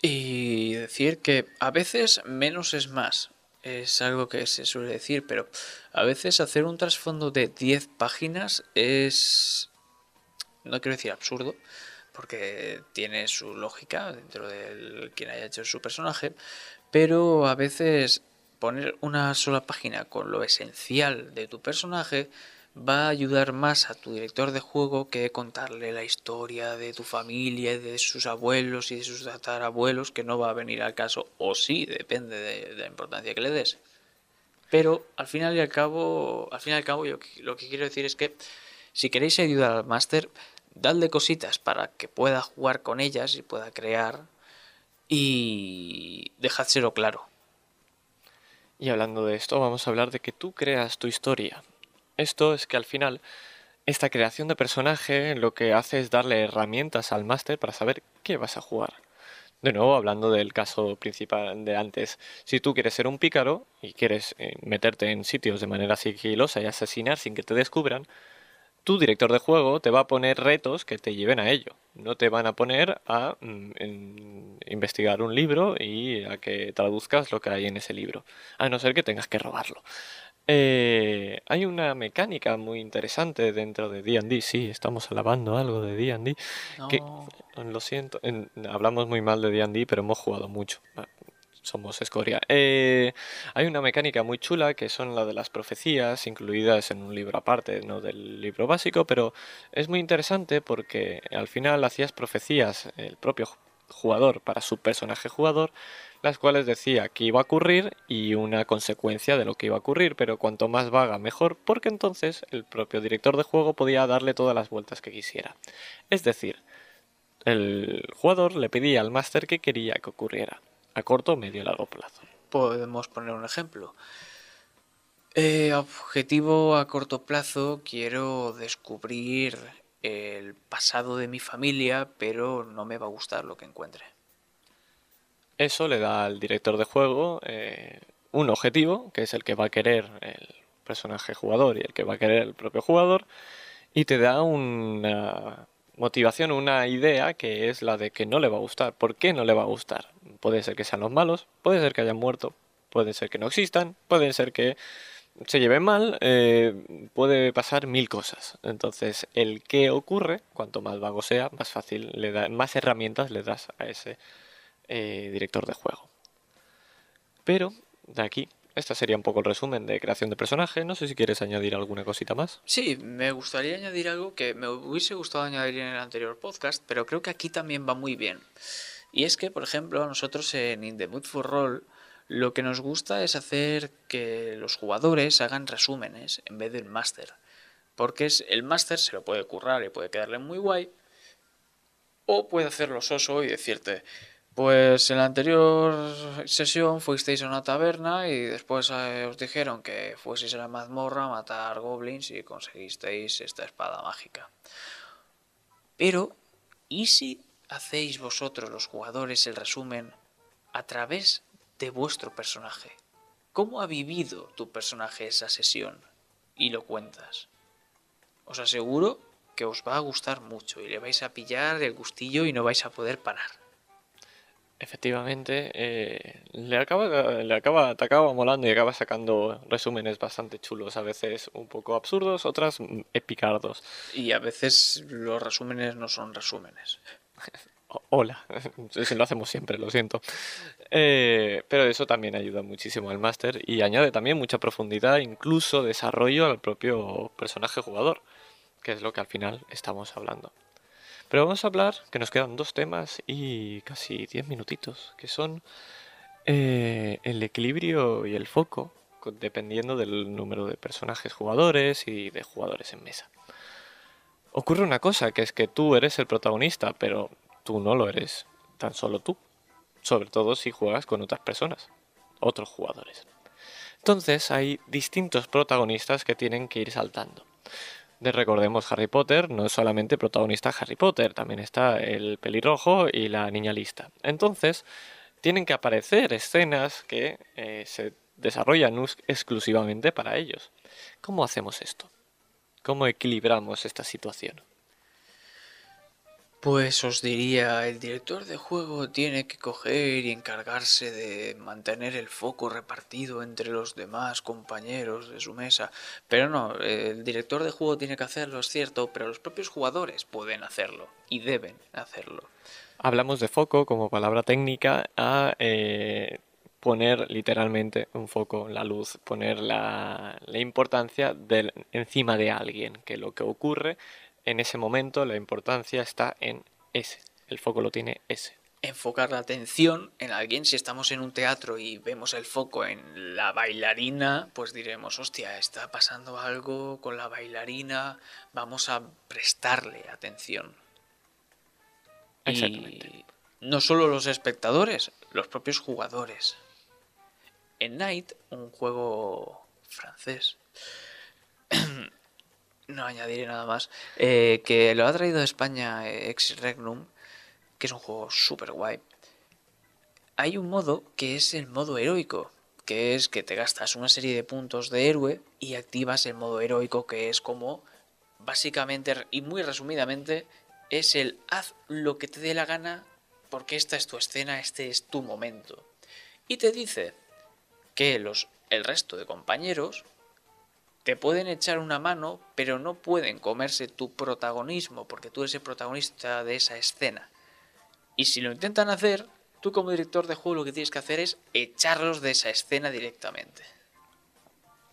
Y decir que a veces menos es más es algo que se suele decir, pero a veces hacer un trasfondo de 10 páginas es, no quiero decir absurdo, porque tiene su lógica dentro de quien haya hecho su personaje, pero a veces poner una sola página con lo esencial de tu personaje va a ayudar más a tu director de juego que contarle la historia de tu familia, de sus abuelos y de sus tatarabuelos, que no va a venir al caso, o sí, depende de, la importancia que le des. Pero al final y al cabo, al fin y al cabo, yo lo que quiero decir es que si queréis ayudar al máster, dadle cositas para que pueda jugar con ellas y pueda crear y dejádselo claro.
Y hablando de esto, vamos a hablar de que tú creas tu historia. Esto es que al final esta creación de personaje lo que hace es darle herramientas al máster para saber qué vas a jugar. De nuevo, hablando del caso principal de antes, si tú quieres ser un pícaro y quieres eh, meterte en sitios de manera sigilosa y asesinar sin que te descubran, tu director de juego te va a poner retos que te lleven a ello. No te van a poner a mm, investigar un libro y a que traduzcas lo que hay en ese libro, a no ser que tengas que robarlo. Eh, hay una mecánica muy interesante dentro de D&D, sí, estamos alabando algo de D&D, que, lo siento, hablamos muy mal de D&D, pero hemos jugado mucho, ah, somos escoria. Eh, hay una mecánica muy chula que son la de las profecías, incluidas en un libro aparte, no del libro básico, pero es muy interesante porque al final hacías profecías el propio jugador para su personaje jugador, las cuales decía que iba a ocurrir y una consecuencia de lo que iba a ocurrir, pero cuanto más vaga mejor, porque entonces el propio director de juego podía darle todas las vueltas que quisiera. Es decir, el jugador le pedía al máster que quería que ocurriera, a corto, medio y largo plazo.
Podemos poner un ejemplo. Eh, objetivo a corto plazo, quiero descubrir el pasado de mi familia, pero no me va a gustar lo que encuentre.
Eso le da al director de juego eh, un objetivo, que es el que va a querer el personaje jugador y el que va a querer el propio jugador, y te da una motivación, una idea que es la de que no le va a gustar. ¿Por qué no le va a gustar? Puede ser que sean los malos, puede ser que hayan muerto, puede ser que no existan, puede ser que se lleve mal, eh, puede pasar mil cosas. Entonces, el qué ocurre, cuanto más vago sea, más fácil le da, más herramientas le das a ese eh, director de juego. Pero, de aquí, este sería un poco el resumen de creación de personaje. No sé si quieres añadir alguna cosita más.
Sí, me gustaría añadir algo que me hubiese gustado añadir en el anterior podcast, pero creo que aquí también va muy bien. Y es que, por ejemplo, nosotros en In the Mood for Roll lo que nos gusta es hacer que los jugadores hagan resúmenes en vez del máster. Porque el máster se lo puede currar y puede quedarle muy guay. O puede hacerlo soso y decirte, pues en la anterior sesión fuisteis a una taberna y después eh, os dijeron que fueseis a la mazmorra a matar goblins y conseguisteis esta espada mágica. Pero, ¿y si hacéis vosotros los jugadores el resumen a través de vuestro personaje. ¿Cómo ha vivido tu personaje esa sesión? Y lo cuentas. Os aseguro que os va a gustar mucho y le vais a pillar el gustillo y no vais a poder parar.
Efectivamente, eh, le, acaba, le acaba, te acaba molando y acaba sacando resúmenes bastante chulos, a veces un poco absurdos, otras epicardos.
Y a veces los resúmenes no son resúmenes.
Hola, lo hacemos siempre, lo siento. Eh, pero eso también ayuda muchísimo al máster y añade también mucha profundidad, incluso desarrollo al propio personaje jugador, que es lo que al final estamos hablando. Pero vamos a hablar, que nos quedan dos temas y casi diez minutitos, que son eh, el equilibrio y el foco, dependiendo del número de personajes jugadores y de jugadores en mesa. Ocurre una cosa, que es que tú eres el protagonista, pero tú no lo eres tan solo tú. Sobre todo si juegas con otras personas, otros jugadores. Entonces hay distintos protagonistas que tienen que ir saltando. De recordemos Harry Potter, no es solamente protagonista Harry Potter, también está el pelirrojo y la niña lista. Entonces, tienen que aparecer escenas que eh, se desarrollan exclusivamente para ellos. ¿Cómo hacemos esto? ¿Cómo equilibramos esta situación?
Pues os diría, el director de juego tiene que coger y encargarse de mantener el foco repartido entre los demás compañeros de su mesa. Pero no, el director de juego tiene que hacerlo, es cierto, pero los propios jugadores pueden hacerlo y deben hacerlo.
Hablamos de foco como palabra técnica a eh, poner literalmente un foco, la luz, poner la, la importancia del, encima de alguien, que lo que ocurre en ese momento la importancia está en ese, el foco lo tiene ese.
Enfocar la atención en alguien, si estamos en un teatro y vemos el foco en la bailarina, pues diremos, hostia, está pasando algo con la bailarina, vamos a prestarle atención. Y no solo los espectadores, los propios jugadores. En Night, un juego francés, no añadiré nada más, eh, que lo ha traído a España eh, Ex Regnum, que es un juego súper guay. Hay un modo que es el modo heroico, que es que te gastas una serie de puntos de héroe y activas el modo heroico, que es como, básicamente y muy resumidamente, es el haz lo que te dé la gana porque esta es tu escena, este es tu momento. Y te dice que los, el resto de compañeros te pueden echar una mano, pero no pueden comerse tu protagonismo, porque tú eres el protagonista de esa escena. Y si lo intentan hacer, tú como director de juego lo que tienes que hacer es echarlos de esa escena directamente.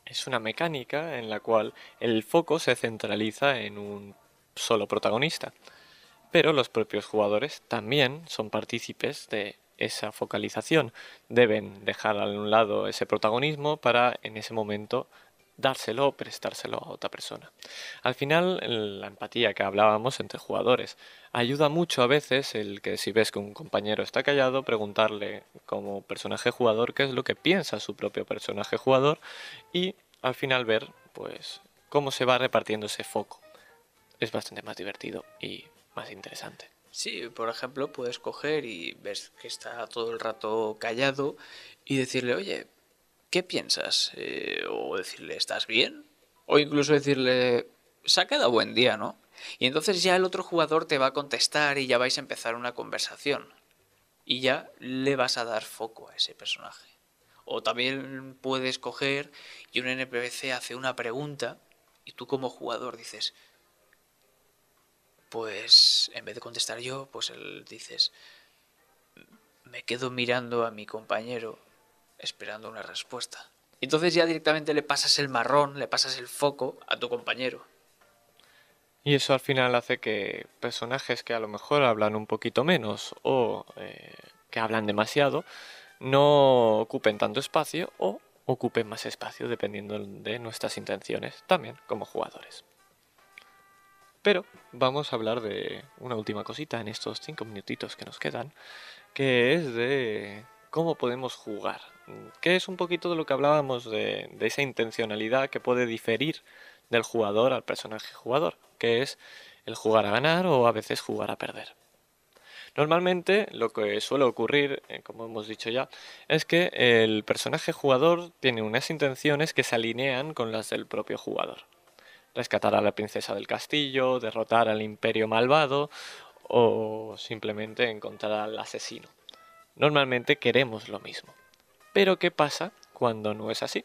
Es una mecánica en la cual el foco se centraliza en un solo protagonista pero los propios jugadores también son partícipes de esa focalización. Deben dejar a un lado ese protagonismo para en ese momento dárselo o prestárselo a otra persona. Al final, la empatía que hablábamos entre jugadores ayuda mucho a veces el que si ves que un compañero está callado, preguntarle como personaje jugador qué es lo que piensa su propio personaje jugador y al final ver pues cómo se va repartiendo ese foco. Es bastante más divertido y más interesante.
Sí, por ejemplo, puedes coger y ves que está todo el rato callado y decirle, oye, ¿qué piensas? Eh, o decirle, ¿estás bien? O incluso decirle, se ha quedado buen día, ¿no? Y entonces ya el otro jugador te va a contestar y ya vais a empezar una conversación. Y ya le vas a dar foco a ese personaje. O también puedes coger y un NPC hace una pregunta y tú como jugador dices, pues en vez de contestar yo, pues él dices, me quedo mirando a mi compañero esperando una respuesta. Entonces ya directamente le pasas el marrón, le pasas el foco a tu compañero.
Y eso al final hace que personajes que a lo mejor hablan un poquito menos o eh, que hablan demasiado no ocupen tanto espacio o ocupen más espacio dependiendo de nuestras intenciones también como jugadores. Pero vamos a hablar de una última cosita en estos cinco minutitos que nos quedan, que es de cómo podemos jugar, que es un poquito de lo que hablábamos de, esa intencionalidad que puede diferir del jugador al personaje jugador, que es el jugar a ganar o a veces jugar a perder. Normalmente lo que suele ocurrir, eh, como hemos dicho ya, es que el personaje jugador tiene unas intenciones que se alinean con las del propio jugador rescatar a la princesa del castillo, derrotar al imperio malvado o simplemente encontrar al asesino. Normalmente queremos lo mismo. Pero ¿qué pasa cuando no es así?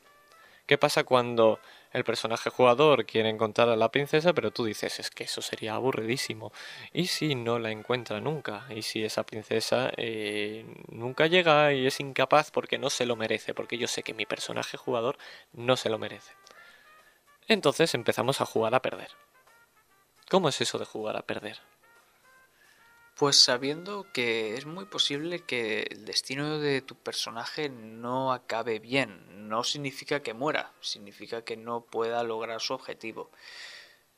¿Qué pasa cuando el personaje jugador quiere encontrar a la princesa, pero tú dices, es que eso sería aburridísimo. ¿Y si no la encuentra nunca? ¿Y si esa princesa eh, nunca llega y es incapaz porque no se lo merece? Porque yo sé que mi personaje jugador no se lo merece. Entonces empezamos a jugar a perder. ¿Cómo es eso de jugar a perder?
Pues sabiendo que es muy posible que el destino de tu personaje no acabe bien. No significa que muera, significa que no pueda lograr su objetivo.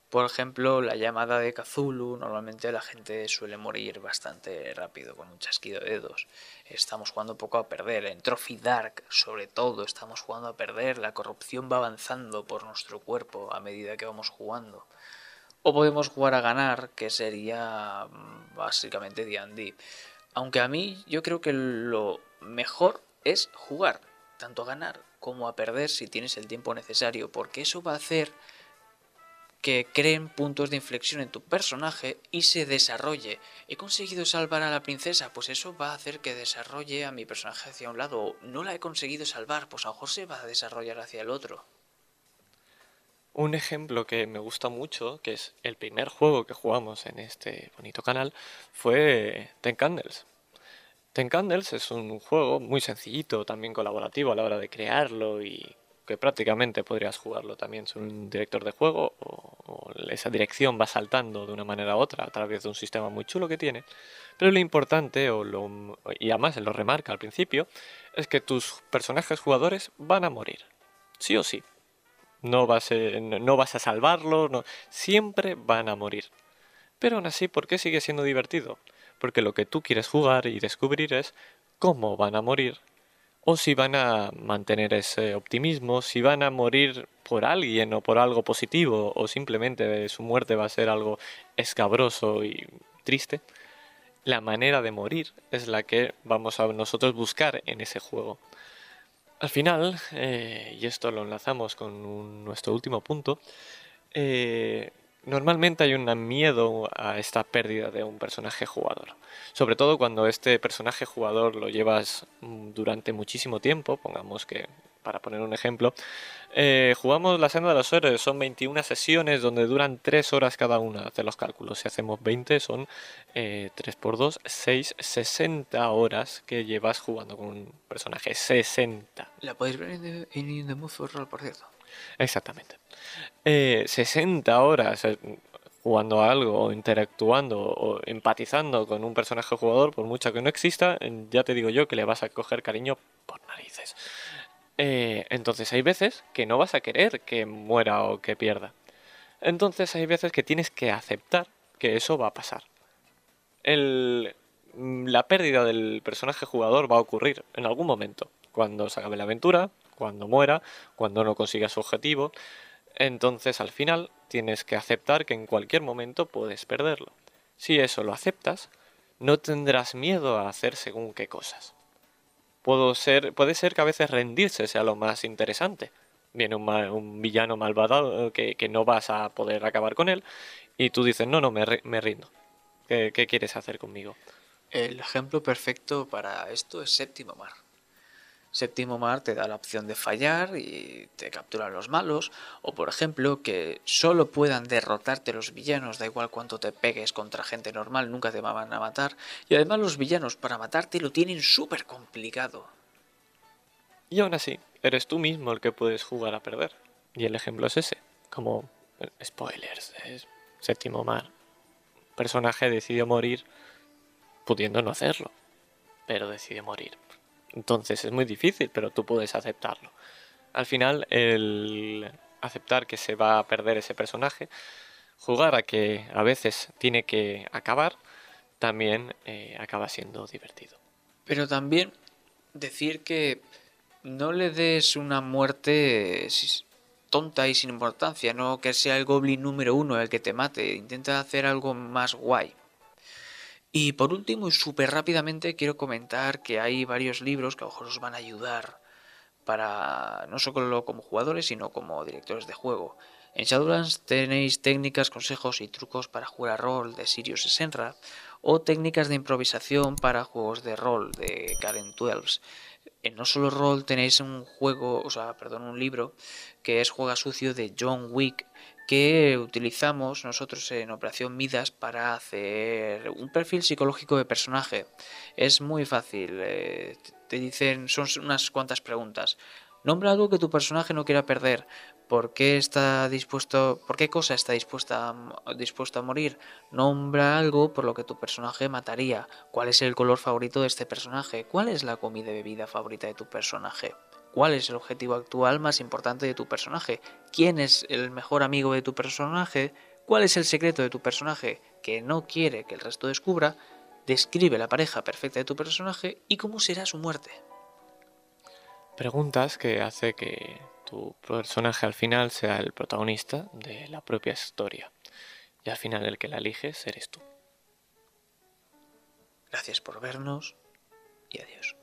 Por ejemplo, la llamada de Cthulhu, normalmente la gente suele morir bastante rápido, con un chasquido de dedos. Estamos jugando poco a perder. En Trophy Dark, sobre todo, estamos jugando a perder. La corrupción va avanzando por nuestro cuerpo a medida que vamos jugando. O podemos jugar a ganar, que sería mm, básicamente D&D. Aunque a mí yo creo que lo mejor es jugar, tanto a ganar como a perder si tienes el tiempo necesario, porque eso va a hacer que creen puntos de inflexión en tu personaje y se desarrolle. He conseguido salvar a la princesa, pues eso va a hacer que desarrolle a mi personaje hacia un lado. No la he conseguido salvar, pues a lo mejor se va a desarrollar hacia el otro.
Un ejemplo que me gusta mucho, que es el primer juego que jugamos en este bonito canal, fue Ten Candles. Ten Candles es un juego muy sencillito, también colaborativo a la hora de crearlo y que prácticamente podrías jugarlo también sin un director de juego o, esa dirección va saltando de una manera u otra a través de un sistema muy chulo que tiene. Pero lo importante, o lo, y además lo remarca al principio, es que tus personajes jugadores van a morir. Sí o sí no vas, a, no vas a salvarlo, no, siempre van a morir. Pero aún así, ¿por qué sigue siendo divertido? Porque lo que tú quieres jugar y descubrir es cómo van a morir, o si van a mantener ese optimismo, si van a morir por alguien o por algo positivo, o simplemente su muerte va a ser algo escabroso y triste. La manera de morir es la que vamos a nosotros buscar en ese juego. Al final, eh, y esto lo enlazamos con nuestro último punto, eh, normalmente hay un miedo a esta pérdida de un personaje jugador. Sobre todo cuando este personaje jugador lo llevas mm, durante muchísimo tiempo, pongamos que para poner un ejemplo, eh, jugamos la senda de los héroes, son 21 sesiones donde duran 3 horas cada una, hacer los cálculos, si hacemos 20 son 3 por 2, 6, 60 horas que llevas jugando con un personaje, 60.
La podéis ver en, In The Mood for por cierto.
Exactamente. 60 eh, horas eh, jugando a algo o interactuando o empatizando con un personaje jugador, por mucho que no exista, ya te digo yo que le vas a coger cariño por narices. Eh, entonces hay veces que no vas a querer que muera o que pierda. Entonces hay veces que tienes que aceptar que eso va a pasar. Mm, la pérdida del personaje jugador va a ocurrir en algún momento. Cuando se acabe la aventura, cuando muera, cuando no consiga su objetivo. Entonces al final tienes que aceptar que en cualquier momento puedes perderlo. Si eso lo aceptas, no tendrás miedo a hacer según qué cosas ser, puede ser que a veces rendirse sea lo más interesante. Viene un, villano malvado que, que, no vas a poder acabar con él y tú dices, no, no, me, me rindo. ¿Qué, ¿Qué quieres hacer conmigo?
El ejemplo perfecto para esto es Séptimo Mar. Séptimo Mar te da la opción de fallar y te capturan los malos, o por ejemplo que solo puedan derrotarte los villanos, da igual cuánto te pegues contra gente normal, nunca te van a matar, y además los villanos para matarte lo tienen súper complicado.
Y aún así, eres tú mismo el que puedes jugar a perder. Y el ejemplo es ese, como eh, spoilers, es Séptimo Mar. Personaje decidió morir pudiendo no hacerlo, pero decide morir. Entonces es muy difícil, pero tú puedes aceptarlo. Al final, el aceptar que se va a perder ese personaje, jugar a que a veces tiene que acabar, también eh, acaba siendo divertido.
Pero también decir que no le des una muerte tonta y sin importancia, no que sea el goblin número uno el que te mate, intenta hacer algo más guay. Y por último y súper rápidamente quiero comentar que hay varios libros que a lo mejor os van a ayudar para no solo como jugadores sino como directores de juego. En Shadowlands tenéis técnicas, consejos y trucos para jugar a rol de Sirius Senra o técnicas de improvisación para juegos de rol de Karen 12. en No Solo Roll tenéis un juego, o sea, perdón, un libro que es Juega Sucio de John Wick que utilizamos nosotros en Operación Midas para hacer un perfil psicológico de personaje. Es muy fácil. Eh, te dicen, son unas cuantas preguntas. Nombra algo que tu personaje no quiera perder. ¿Por qué está dispuesto, por qué cosa está dispuesta dispuesto a morir? Nombra algo por lo que tu personaje mataría. ¿Cuál es el color favorito de este personaje? ¿Cuál es la comida y bebida favorita de tu personaje? ¿Cuál es el objetivo actual más importante de tu personaje? ¿Quién es el mejor amigo de tu personaje? ¿Cuál es el secreto de tu personaje que no quiere que el resto descubra? Describe la pareja perfecta de tu personaje y cómo será su muerte.
Preguntas que hace que tu personaje al final sea el protagonista de la propia historia. Y al final el que la eliges eres tú.
Gracias por vernos y adiós.